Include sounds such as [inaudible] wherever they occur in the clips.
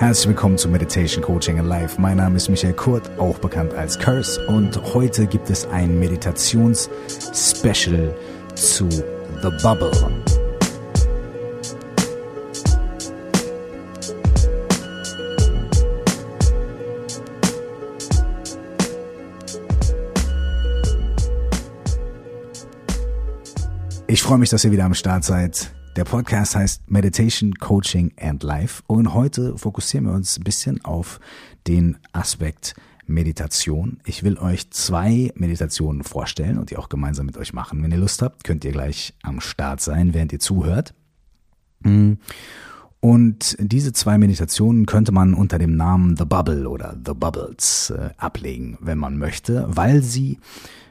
Herzlich willkommen zu Meditation Coaching in Life. Mein Name ist Michael Kurt, auch bekannt als Curse, und heute gibt es ein Meditations-Special zu The Bubble. Ich freue mich, dass ihr wieder am Start seid. Der Podcast heißt Meditation, Coaching and Life und heute fokussieren wir uns ein bisschen auf den Aspekt Meditation. Ich will euch zwei Meditationen vorstellen und die auch gemeinsam mit euch machen. Wenn ihr Lust habt, könnt ihr gleich am Start sein, während ihr zuhört. Und diese zwei Meditationen könnte man unter dem Namen The Bubble oder The Bubbles äh, ablegen, wenn man möchte, weil sie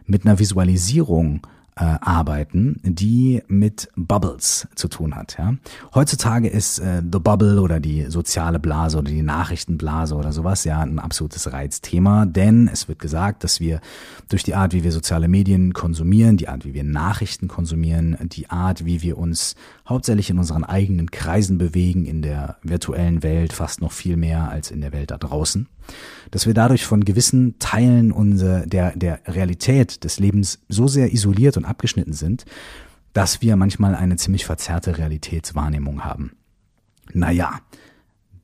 mit einer Visualisierung äh, arbeiten, die mit Bubbles zu tun hat. Ja? Heutzutage ist äh, The Bubble oder die soziale Blase oder die Nachrichtenblase oder sowas ja ein absolutes Reizthema, denn es wird gesagt, dass wir durch die Art, wie wir soziale Medien konsumieren, die Art, wie wir Nachrichten konsumieren, die Art, wie wir uns hauptsächlich in unseren eigenen Kreisen bewegen, in der virtuellen Welt fast noch viel mehr als in der Welt da draußen, dass wir dadurch von gewissen Teilen unserer, der, der Realität des Lebens so sehr isoliert und abgeschnitten sind, dass wir manchmal eine ziemlich verzerrte Realitätswahrnehmung haben. Naja,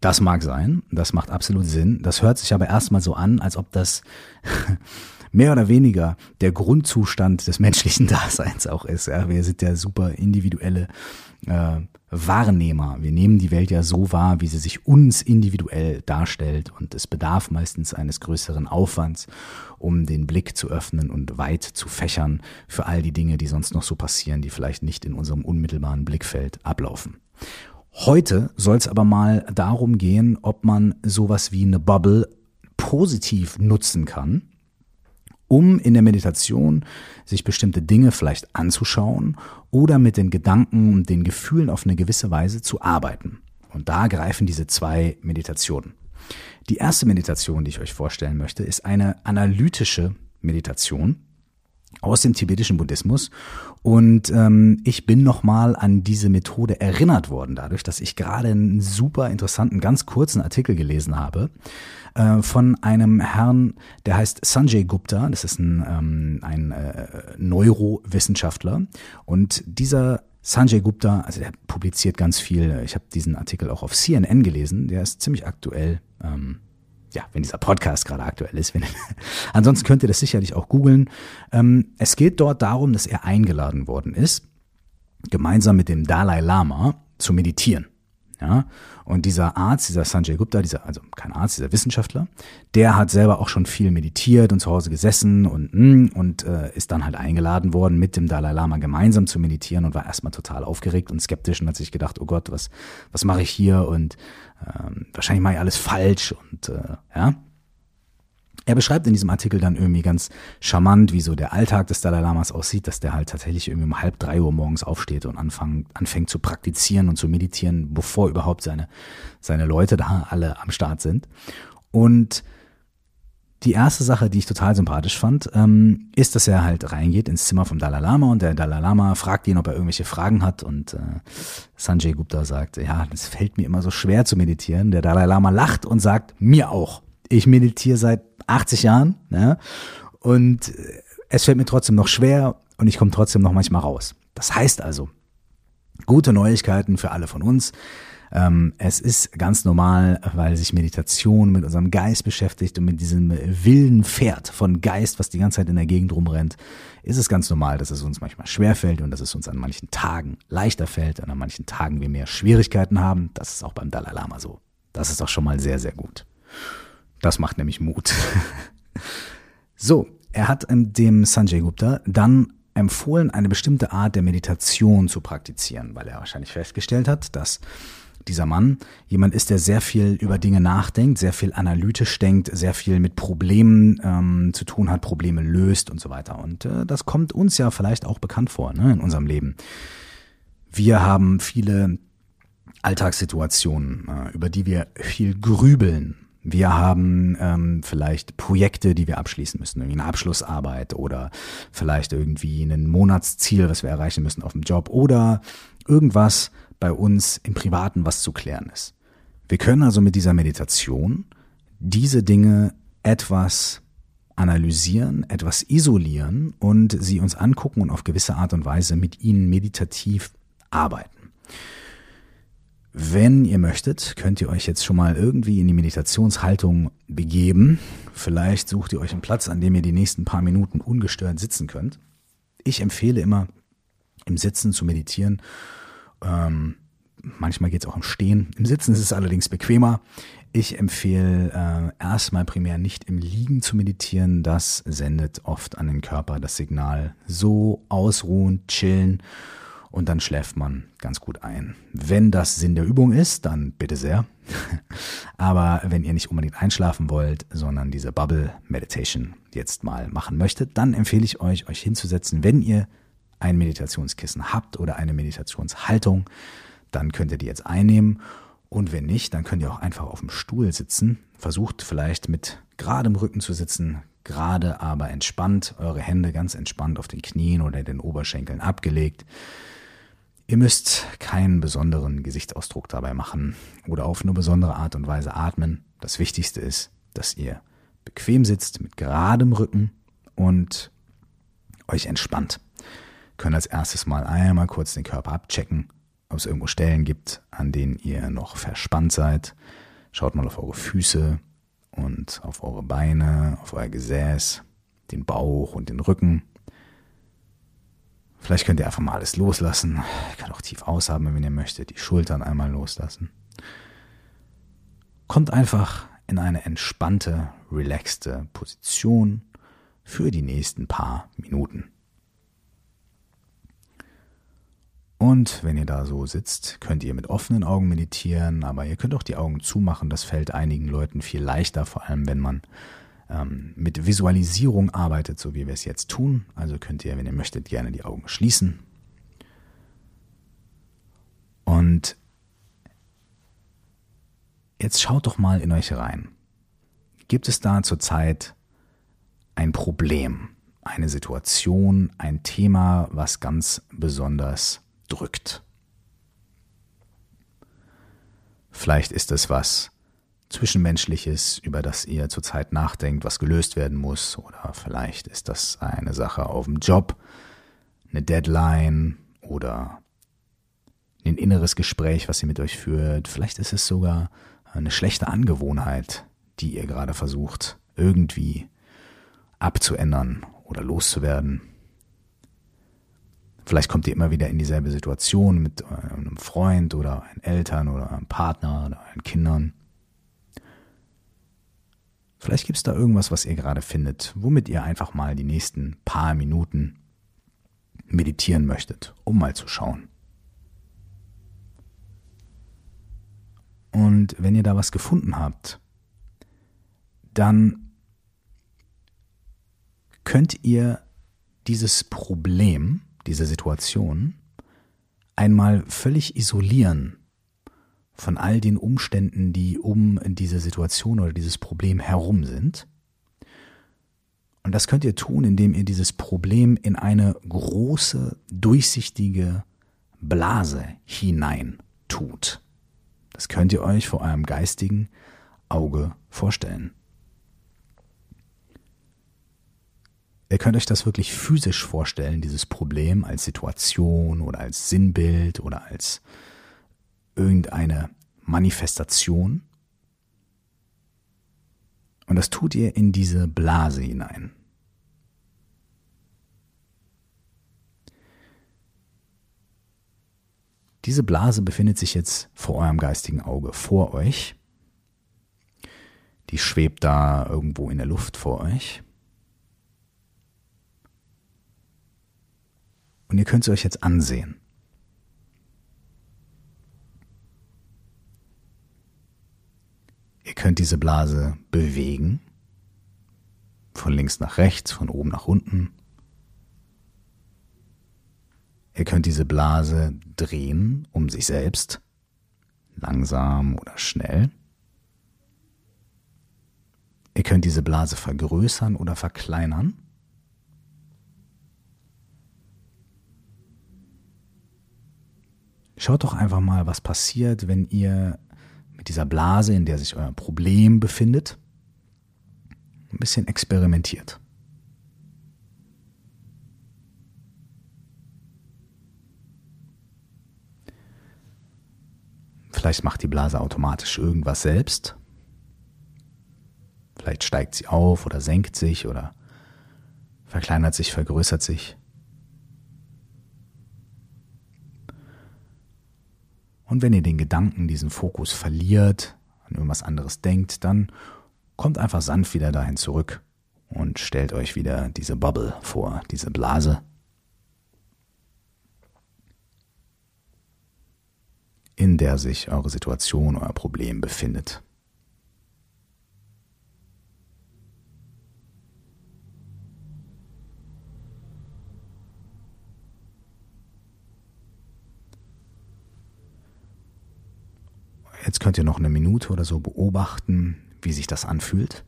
das mag sein, das macht absolut Sinn. Das hört sich aber erstmal so an, als ob das [laughs] mehr oder weniger der Grundzustand des menschlichen [laughs] Daseins auch ist. Ja, wir sind ja super individuelle äh, Wahrnehmer. Wir nehmen die Welt ja so wahr, wie sie sich uns individuell darstellt und es bedarf meistens eines größeren Aufwands, um den Blick zu öffnen und weit zu fächern für all die Dinge, die sonst noch so passieren, die vielleicht nicht in unserem unmittelbaren Blickfeld ablaufen. Heute soll es aber mal darum gehen, ob man sowas wie eine Bubble positiv nutzen kann um in der Meditation sich bestimmte Dinge vielleicht anzuschauen oder mit den Gedanken und den Gefühlen auf eine gewisse Weise zu arbeiten. Und da greifen diese zwei Meditationen. Die erste Meditation, die ich euch vorstellen möchte, ist eine analytische Meditation aus dem tibetischen Buddhismus. Und ähm, ich bin nochmal an diese Methode erinnert worden, dadurch, dass ich gerade einen super interessanten, ganz kurzen Artikel gelesen habe äh, von einem Herrn, der heißt Sanjay Gupta. Das ist ein, ähm, ein äh, Neurowissenschaftler. Und dieser Sanjay Gupta, also der publiziert ganz viel. Ich habe diesen Artikel auch auf CNN gelesen. Der ist ziemlich aktuell. Ähm, ja, wenn dieser Podcast gerade aktuell ist. Wenn, [laughs] ansonsten könnt ihr das sicherlich auch googeln. Ähm, es geht dort darum, dass er eingeladen worden ist, gemeinsam mit dem Dalai Lama zu meditieren. Ja, und dieser Arzt, dieser Sanjay Gupta, dieser, also kein Arzt, dieser Wissenschaftler, der hat selber auch schon viel meditiert und zu Hause gesessen und, mm, und äh, ist dann halt eingeladen worden, mit dem Dalai Lama gemeinsam zu meditieren und war erstmal total aufgeregt und skeptisch und hat sich gedacht, oh Gott, was, was mache ich hier? Und ähm, wahrscheinlich mache ich alles falsch und äh, ja. Er beschreibt in diesem Artikel dann irgendwie ganz charmant, wie so der Alltag des Dalai Lamas aussieht, dass der halt tatsächlich irgendwie um halb drei Uhr morgens aufsteht und anfang, anfängt zu praktizieren und zu meditieren, bevor überhaupt seine, seine Leute da alle am Start sind. Und die erste Sache, die ich total sympathisch fand, ähm, ist, dass er halt reingeht ins Zimmer vom Dalai Lama und der Dalai Lama fragt ihn, ob er irgendwelche Fragen hat und äh, Sanjay Gupta sagt, ja, das fällt mir immer so schwer zu meditieren. Der Dalai Lama lacht und sagt, mir auch. Ich meditiere seit 80 Jahren ne? und es fällt mir trotzdem noch schwer und ich komme trotzdem noch manchmal raus. Das heißt also, gute Neuigkeiten für alle von uns. Ähm, es ist ganz normal, weil sich Meditation mit unserem Geist beschäftigt und mit diesem wilden Pferd von Geist, was die ganze Zeit in der Gegend rumrennt, ist es ganz normal, dass es uns manchmal schwerfällt und dass es uns an manchen Tagen leichter fällt und an manchen Tagen wir mehr Schwierigkeiten haben. Das ist auch beim Dalai Lama so. Das ist auch schon mal sehr, sehr gut. Das macht nämlich Mut. [laughs] so, er hat dem Sanjay Gupta dann empfohlen, eine bestimmte Art der Meditation zu praktizieren, weil er wahrscheinlich festgestellt hat, dass dieser Mann jemand ist, der sehr viel über Dinge nachdenkt, sehr viel analytisch denkt, sehr viel mit Problemen ähm, zu tun hat, Probleme löst und so weiter. Und äh, das kommt uns ja vielleicht auch bekannt vor ne, in unserem Leben. Wir haben viele Alltagssituationen, äh, über die wir viel grübeln. Wir haben ähm, vielleicht Projekte, die wir abschließen müssen, irgendwie eine Abschlussarbeit oder vielleicht irgendwie ein Monatsziel, was wir erreichen müssen auf dem Job oder irgendwas, bei uns im Privaten was zu klären ist. Wir können also mit dieser Meditation diese Dinge etwas analysieren, etwas isolieren und sie uns angucken und auf gewisse Art und Weise mit ihnen meditativ arbeiten. Wenn ihr möchtet, könnt ihr euch jetzt schon mal irgendwie in die Meditationshaltung begeben. Vielleicht sucht ihr euch einen Platz, an dem ihr die nächsten paar Minuten ungestört sitzen könnt. Ich empfehle immer, im Sitzen zu meditieren. Ähm, manchmal geht es auch im Stehen. Im Sitzen ist es allerdings bequemer. Ich empfehle äh, erstmal primär nicht im Liegen zu meditieren. Das sendet oft an den Körper das Signal so ausruhen, chillen und dann schläft man ganz gut ein. Wenn das Sinn der Übung ist, dann bitte sehr. [laughs] Aber wenn ihr nicht unbedingt einschlafen wollt, sondern diese Bubble Meditation jetzt mal machen möchtet, dann empfehle ich euch, euch hinzusetzen, wenn ihr ein Meditationskissen habt oder eine Meditationshaltung, dann könnt ihr die jetzt einnehmen. Und wenn nicht, dann könnt ihr auch einfach auf dem Stuhl sitzen. Versucht vielleicht mit geradem Rücken zu sitzen, gerade aber entspannt, eure Hände ganz entspannt auf den Knien oder den Oberschenkeln abgelegt. Ihr müsst keinen besonderen Gesichtsausdruck dabei machen oder auf nur besondere Art und Weise atmen. Das Wichtigste ist, dass ihr bequem sitzt mit geradem Rücken und euch entspannt. Können als erstes mal einmal kurz den Körper abchecken, ob es irgendwo Stellen gibt, an denen ihr noch verspannt seid. Schaut mal auf eure Füße und auf eure Beine, auf euer Gesäß, den Bauch und den Rücken. Vielleicht könnt ihr einfach mal alles loslassen. Ihr könnt auch tief ausatmen, wenn ihr möchtet. Die Schultern einmal loslassen. Kommt einfach in eine entspannte, relaxte Position für die nächsten paar Minuten. Und wenn ihr da so sitzt, könnt ihr mit offenen Augen meditieren, aber ihr könnt auch die Augen zumachen. Das fällt einigen Leuten viel leichter, vor allem wenn man ähm, mit Visualisierung arbeitet, so wie wir es jetzt tun. Also könnt ihr, wenn ihr möchtet, gerne die Augen schließen. Und jetzt schaut doch mal in euch rein. Gibt es da zurzeit ein Problem, eine Situation, ein Thema, was ganz besonders drückt? Vielleicht ist es was, Zwischenmenschliches, über das ihr zurzeit nachdenkt, was gelöst werden muss. Oder vielleicht ist das eine Sache auf dem Job, eine Deadline oder ein inneres Gespräch, was ihr mit euch führt. Vielleicht ist es sogar eine schlechte Angewohnheit, die ihr gerade versucht irgendwie abzuändern oder loszuwerden. Vielleicht kommt ihr immer wieder in dieselbe Situation mit einem Freund oder einem Eltern oder einem Partner oder euren Kindern. Vielleicht gibt es da irgendwas, was ihr gerade findet, womit ihr einfach mal die nächsten paar Minuten meditieren möchtet, um mal zu schauen. Und wenn ihr da was gefunden habt, dann könnt ihr dieses Problem, diese Situation einmal völlig isolieren von all den Umständen, die um diese Situation oder dieses Problem herum sind. Und das könnt ihr tun, indem ihr dieses Problem in eine große, durchsichtige Blase hinein tut. Das könnt ihr euch vor eurem geistigen Auge vorstellen. Ihr könnt euch das wirklich physisch vorstellen, dieses Problem als Situation oder als Sinnbild oder als irgendeine Manifestation. Und das tut ihr in diese Blase hinein. Diese Blase befindet sich jetzt vor eurem geistigen Auge, vor euch. Die schwebt da irgendwo in der Luft vor euch. Und ihr könnt sie euch jetzt ansehen. Ihr könnt diese Blase bewegen, von links nach rechts, von oben nach unten. Ihr könnt diese Blase drehen um sich selbst, langsam oder schnell. Ihr könnt diese Blase vergrößern oder verkleinern. Schaut doch einfach mal, was passiert, wenn ihr mit dieser Blase, in der sich euer Problem befindet, ein bisschen experimentiert. Vielleicht macht die Blase automatisch irgendwas selbst. Vielleicht steigt sie auf oder senkt sich oder verkleinert sich, vergrößert sich. Und wenn ihr den Gedanken, diesen Fokus verliert, an irgendwas anderes denkt, dann kommt einfach sanft wieder dahin zurück und stellt euch wieder diese Bubble vor, diese Blase. in der sich eure Situation, euer Problem befindet. Jetzt könnt ihr noch eine Minute oder so beobachten, wie sich das anfühlt.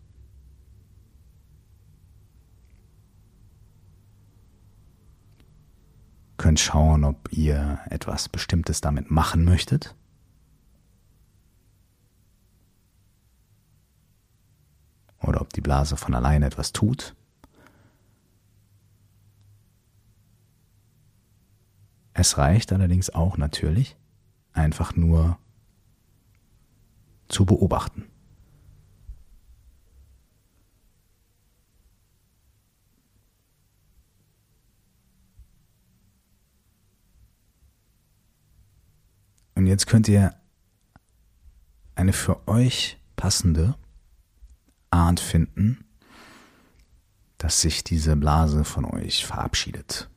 Könnt schauen, ob ihr etwas Bestimmtes damit machen möchtet. Oder ob die Blase von alleine etwas tut. Es reicht allerdings auch natürlich, einfach nur zu beobachten. Und jetzt könnt ihr eine für euch passende Art finden, dass sich diese Blase von euch verabschiedet.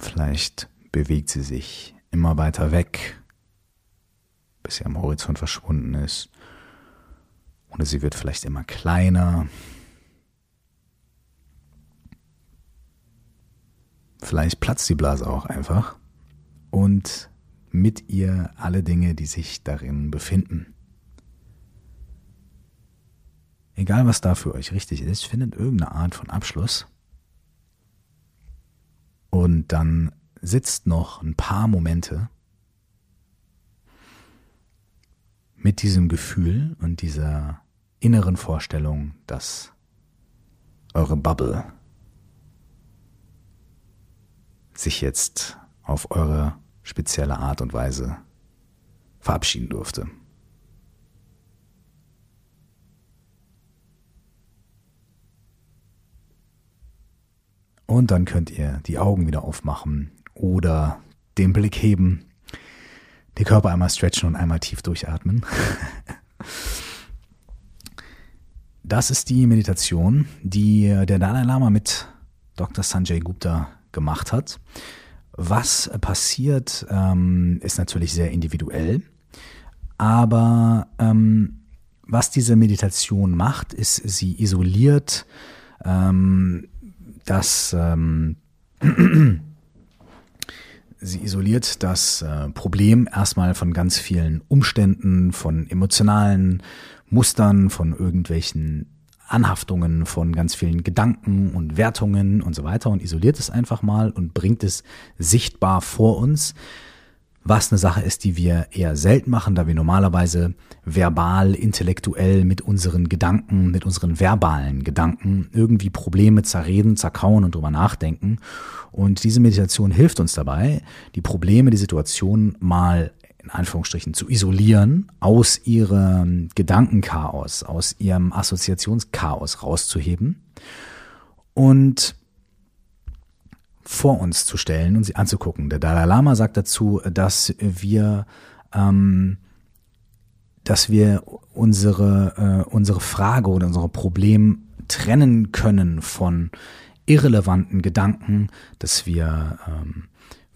Vielleicht bewegt sie sich immer weiter weg bis sie am Horizont verschwunden ist. Oder sie wird vielleicht immer kleiner. Vielleicht platzt die Blase auch einfach und mit ihr alle Dinge, die sich darin befinden. Egal was da für euch richtig ist, findet irgendeine Art von Abschluss. Und dann sitzt noch ein paar Momente mit diesem Gefühl und dieser inneren Vorstellung, dass eure Bubble sich jetzt auf eure spezielle Art und Weise verabschieden durfte. Und dann könnt ihr die Augen wieder aufmachen oder den Blick heben den Körper einmal stretchen und einmal tief durchatmen. Das ist die Meditation, die der Dalai Lama mit Dr. Sanjay Gupta gemacht hat. Was passiert, ähm, ist natürlich sehr individuell, aber ähm, was diese Meditation macht, ist, sie isoliert ähm, das ähm, [clears throat] Sie isoliert das äh, Problem erstmal von ganz vielen Umständen, von emotionalen Mustern, von irgendwelchen Anhaftungen, von ganz vielen Gedanken und Wertungen und so weiter und isoliert es einfach mal und bringt es sichtbar vor uns was eine Sache ist, die wir eher selten machen, da wir normalerweise verbal, intellektuell mit unseren Gedanken, mit unseren verbalen Gedanken irgendwie Probleme zerreden, zerkauen und drüber nachdenken. Und diese Meditation hilft uns dabei, die Probleme, die Situation mal in Anführungsstrichen zu isolieren, aus ihrem Gedankenchaos, aus ihrem Assoziationschaos rauszuheben und vor uns zu stellen und sie anzugucken. Der Dalai Lama sagt dazu, dass wir, ähm, dass wir unsere, äh, unsere Frage oder unsere Problem trennen können von irrelevanten Gedanken, dass wir ähm,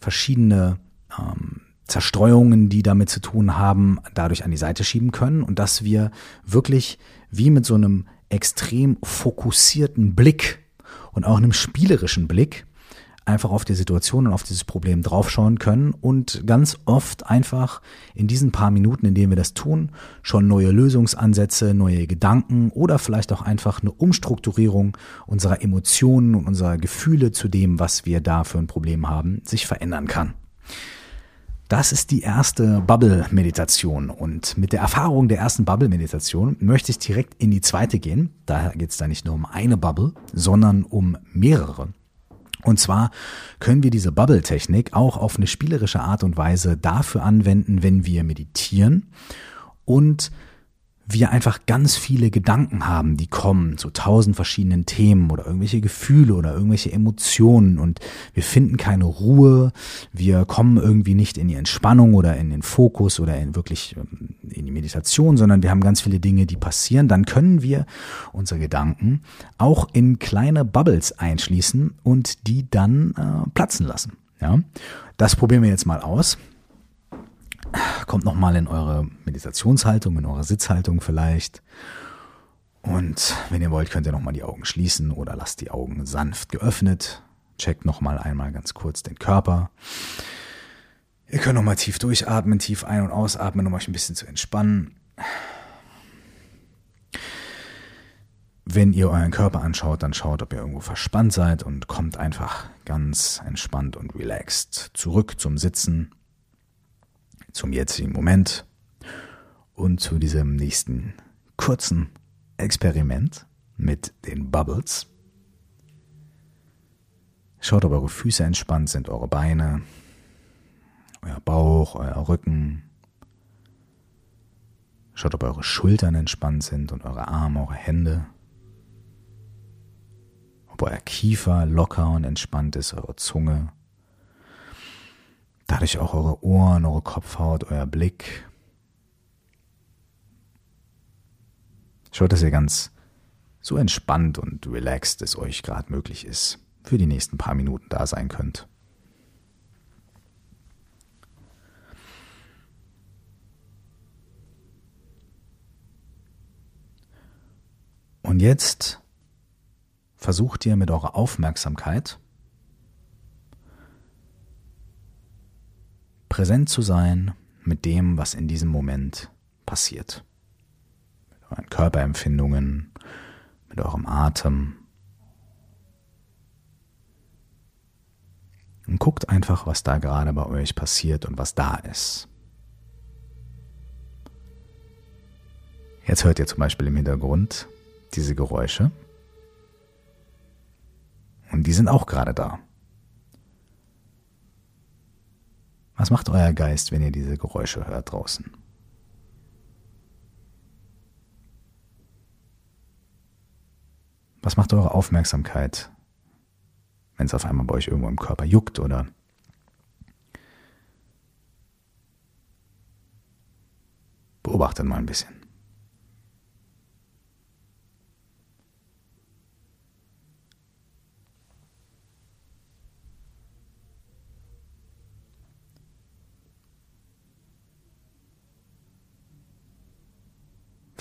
verschiedene ähm, Zerstreuungen, die damit zu tun haben, dadurch an die Seite schieben können und dass wir wirklich wie mit so einem extrem fokussierten Blick und auch einem spielerischen Blick einfach auf die Situation und auf dieses Problem draufschauen können und ganz oft einfach in diesen paar Minuten, in denen wir das tun, schon neue Lösungsansätze, neue Gedanken oder vielleicht auch einfach eine Umstrukturierung unserer Emotionen und unserer Gefühle zu dem, was wir da für ein Problem haben, sich verändern kann. Das ist die erste Bubble-Meditation. Und mit der Erfahrung der ersten Bubble-Meditation möchte ich direkt in die zweite gehen. Daher geht es da nicht nur um eine Bubble, sondern um mehrere. Und zwar können wir diese Bubble-Technik auch auf eine spielerische Art und Weise dafür anwenden, wenn wir meditieren und wir einfach ganz viele Gedanken haben, die kommen zu tausend verschiedenen Themen oder irgendwelche Gefühle oder irgendwelche Emotionen und wir finden keine Ruhe, wir kommen irgendwie nicht in die Entspannung oder in den Fokus oder in wirklich ähm, in die Meditation, sondern wir haben ganz viele Dinge, die passieren, dann können wir unsere Gedanken auch in kleine Bubbles einschließen und die dann äh, platzen lassen. Ja, das probieren wir jetzt mal aus. Kommt nochmal in eure Meditationshaltung, in eure Sitzhaltung vielleicht. Und wenn ihr wollt, könnt ihr nochmal die Augen schließen oder lasst die Augen sanft geöffnet. Checkt nochmal einmal ganz kurz den Körper. Ihr könnt nochmal tief durchatmen, tief ein- und ausatmen, um euch ein bisschen zu entspannen. Wenn ihr euren Körper anschaut, dann schaut, ob ihr irgendwo verspannt seid und kommt einfach ganz entspannt und relaxed zurück zum Sitzen zum jetzigen Moment und zu diesem nächsten kurzen Experiment mit den Bubbles. Schaut, ob eure Füße entspannt sind, eure Beine, euer Bauch, euer Rücken. Schaut, ob eure Schultern entspannt sind und eure Arme, eure Hände. Ob euer Kiefer locker und entspannt ist, eure Zunge Dadurch auch eure Ohren, eure Kopfhaut, euer Blick. Schaut, dass ihr ganz so entspannt und relaxed es euch gerade möglich ist, für die nächsten paar Minuten da sein könnt. Und jetzt versucht ihr mit eurer Aufmerksamkeit präsent zu sein mit dem, was in diesem Moment passiert. Mit euren Körperempfindungen, mit eurem Atem. Und guckt einfach, was da gerade bei euch passiert und was da ist. Jetzt hört ihr zum Beispiel im Hintergrund diese Geräusche. Und die sind auch gerade da. Was macht euer Geist, wenn ihr diese Geräusche hört draußen? Was macht eure Aufmerksamkeit, wenn es auf einmal bei euch irgendwo im Körper juckt oder beobachtet mal ein bisschen.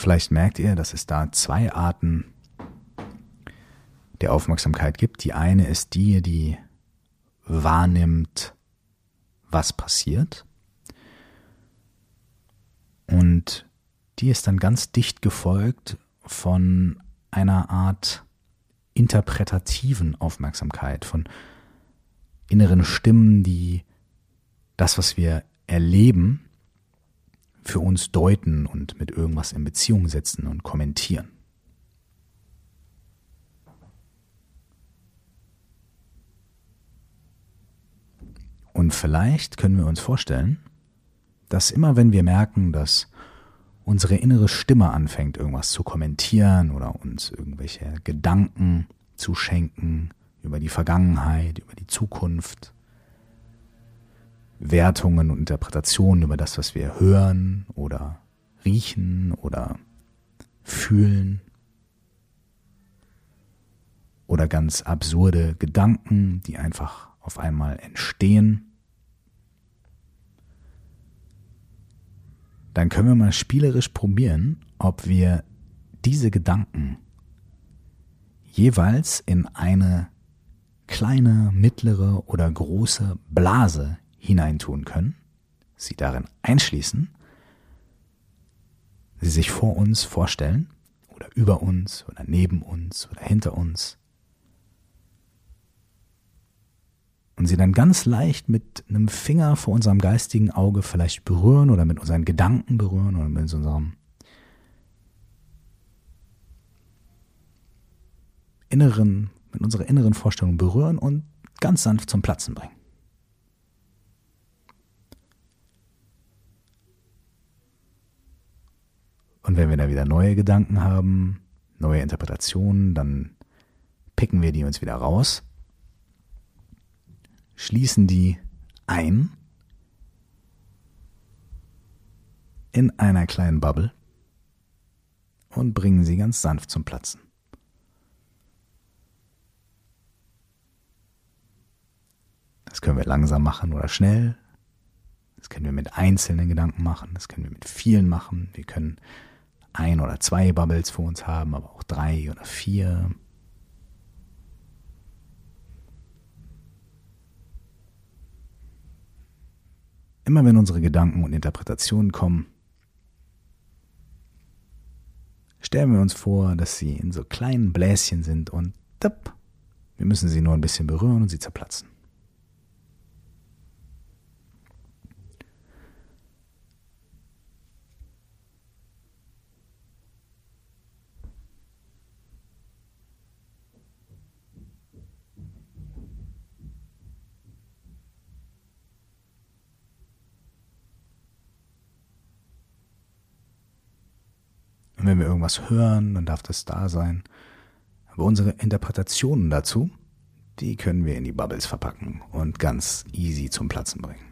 Vielleicht merkt ihr, dass es da zwei Arten der Aufmerksamkeit gibt. Die eine ist die, die wahrnimmt, was passiert. Und die ist dann ganz dicht gefolgt von einer Art interpretativen Aufmerksamkeit, von inneren Stimmen, die das, was wir erleben, für uns deuten und mit irgendwas in Beziehung setzen und kommentieren. Und vielleicht können wir uns vorstellen, dass immer wenn wir merken, dass unsere innere Stimme anfängt, irgendwas zu kommentieren oder uns irgendwelche Gedanken zu schenken über die Vergangenheit, über die Zukunft, Wertungen und Interpretationen über das, was wir hören oder riechen oder fühlen oder ganz absurde Gedanken, die einfach auf einmal entstehen, dann können wir mal spielerisch probieren, ob wir diese Gedanken jeweils in eine kleine, mittlere oder große Blase hineintun können, sie darin einschließen, sie sich vor uns vorstellen oder über uns oder neben uns oder hinter uns und sie dann ganz leicht mit einem Finger vor unserem geistigen Auge vielleicht berühren oder mit unseren Gedanken berühren oder mit unserem inneren, mit unserer inneren Vorstellung berühren und ganz sanft zum Platzen bringen. Und wenn wir da wieder neue Gedanken haben, neue Interpretationen, dann picken wir die uns wieder raus, schließen die ein in einer kleinen Bubble und bringen sie ganz sanft zum Platzen. Das können wir langsam machen oder schnell. Das können wir mit einzelnen Gedanken machen. Das können wir mit vielen machen. Wir können ein oder zwei Bubbles vor uns haben, aber auch drei oder vier. Immer wenn unsere Gedanken und Interpretationen kommen, stellen wir uns vor, dass sie in so kleinen Bläschen sind und tipp, wir müssen sie nur ein bisschen berühren und sie zerplatzen. Und wir irgendwas hören, dann darf das da sein. Aber unsere Interpretationen dazu, die können wir in die Bubbles verpacken und ganz easy zum Platzen bringen.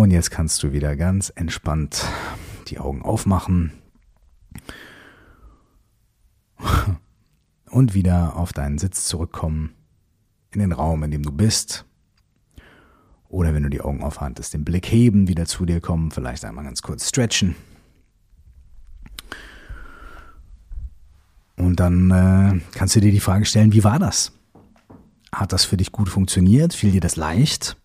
Und jetzt kannst du wieder ganz entspannt die Augen aufmachen [laughs] und wieder auf deinen Sitz zurückkommen, in den Raum, in dem du bist. Oder wenn du die Augen aufhaltest, den Blick heben, wieder zu dir kommen, vielleicht einmal ganz kurz stretchen. Und dann äh, kannst du dir die Frage stellen, wie war das? Hat das für dich gut funktioniert? Fiel dir das leicht?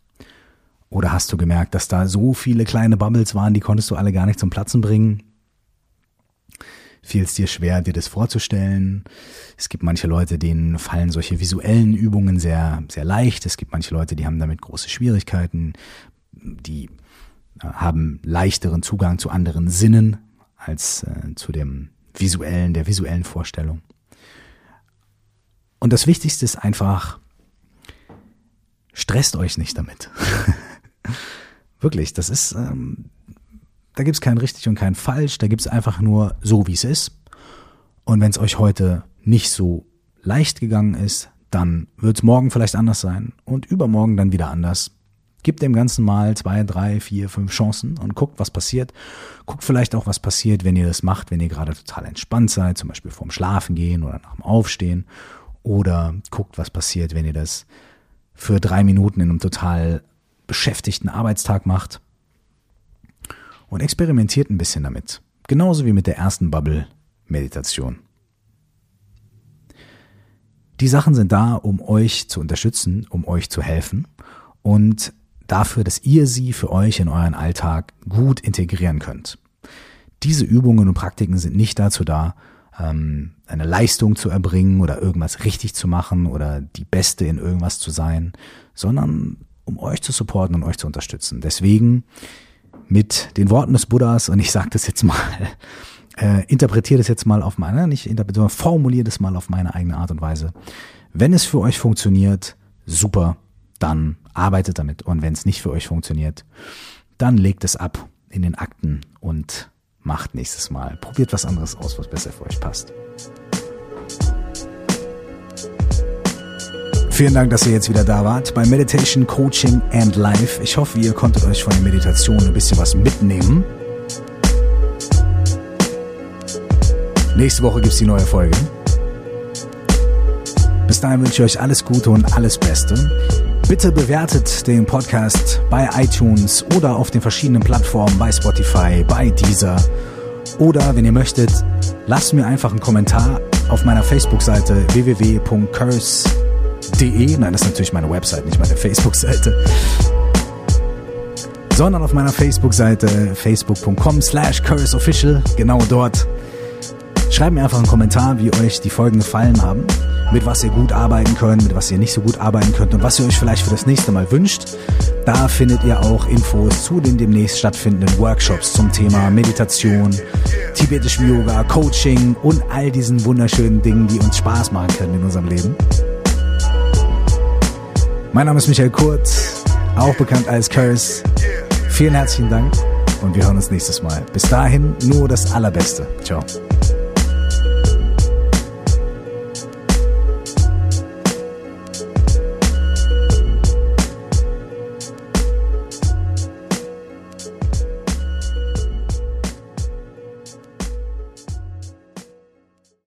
Oder hast du gemerkt, dass da so viele kleine Bubbles waren, die konntest du alle gar nicht zum Platzen bringen? Fiel es dir schwer, dir das vorzustellen? Es gibt manche Leute, denen fallen solche visuellen Übungen sehr, sehr leicht. Es gibt manche Leute, die haben damit große Schwierigkeiten. Die äh, haben leichteren Zugang zu anderen Sinnen als äh, zu dem visuellen, der visuellen Vorstellung. Und das Wichtigste ist einfach, stresst euch nicht damit. [laughs] Wirklich, das ist, ähm, da gibt's kein richtig und kein falsch, da gibt's einfach nur so, wie es ist. Und wenn es euch heute nicht so leicht gegangen ist, dann wird's morgen vielleicht anders sein und übermorgen dann wieder anders. Gebt dem Ganzen mal zwei, drei, vier, fünf Chancen und guckt, was passiert. Guckt vielleicht auch, was passiert, wenn ihr das macht, wenn ihr gerade total entspannt seid, zum Beispiel vorm Schlafen gehen oder nach dem Aufstehen. Oder guckt, was passiert, wenn ihr das für drei Minuten in einem total beschäftigten Arbeitstag macht und experimentiert ein bisschen damit. Genauso wie mit der ersten Bubble-Meditation. Die Sachen sind da, um euch zu unterstützen, um euch zu helfen und dafür, dass ihr sie für euch in euren Alltag gut integrieren könnt. Diese Übungen und Praktiken sind nicht dazu da, ähm, eine Leistung zu erbringen oder irgendwas richtig zu machen oder die Beste in irgendwas zu sein, sondern um euch zu supporten und euch zu unterstützen. Deswegen mit den Worten des Buddhas, und ich sage das jetzt mal, [laughs] äh, interpretiere das jetzt mal auf meine, nicht interpretiere, formuliere das mal auf meine eigene Art und Weise. Wenn es für euch funktioniert, super, dann arbeitet damit. Und wenn es nicht für euch funktioniert, dann legt es ab in den Akten und macht nächstes Mal. Probiert was anderes aus, was besser für euch passt. Vielen Dank, dass ihr jetzt wieder da wart bei Meditation, Coaching and Life. Ich hoffe, ihr konntet euch von der Meditation ein bisschen was mitnehmen. Nächste Woche gibt es die neue Folge. Bis dahin wünsche ich euch alles Gute und alles Beste. Bitte bewertet den Podcast bei iTunes oder auf den verschiedenen Plattformen, bei Spotify, bei Deezer. Oder wenn ihr möchtet, lasst mir einfach einen Kommentar auf meiner Facebook-Seite www.curse.de. Nein, das ist natürlich meine Website, nicht meine Facebook-Seite. Sondern auf meiner Facebook-Seite facebook.com slash curseofficial. Genau dort. Schreibt mir einfach einen Kommentar, wie euch die Folgen gefallen haben mit was ihr gut arbeiten könnt, mit was ihr nicht so gut arbeiten könnt und was ihr euch vielleicht für das nächste Mal wünscht. Da findet ihr auch Infos zu den demnächst stattfindenden Workshops zum Thema Meditation, tibetischem Yoga, Coaching und all diesen wunderschönen Dingen, die uns Spaß machen können in unserem Leben. Mein Name ist Michael Kurz, auch bekannt als Curse. Vielen herzlichen Dank und wir hören uns nächstes Mal. Bis dahin nur das Allerbeste. Ciao.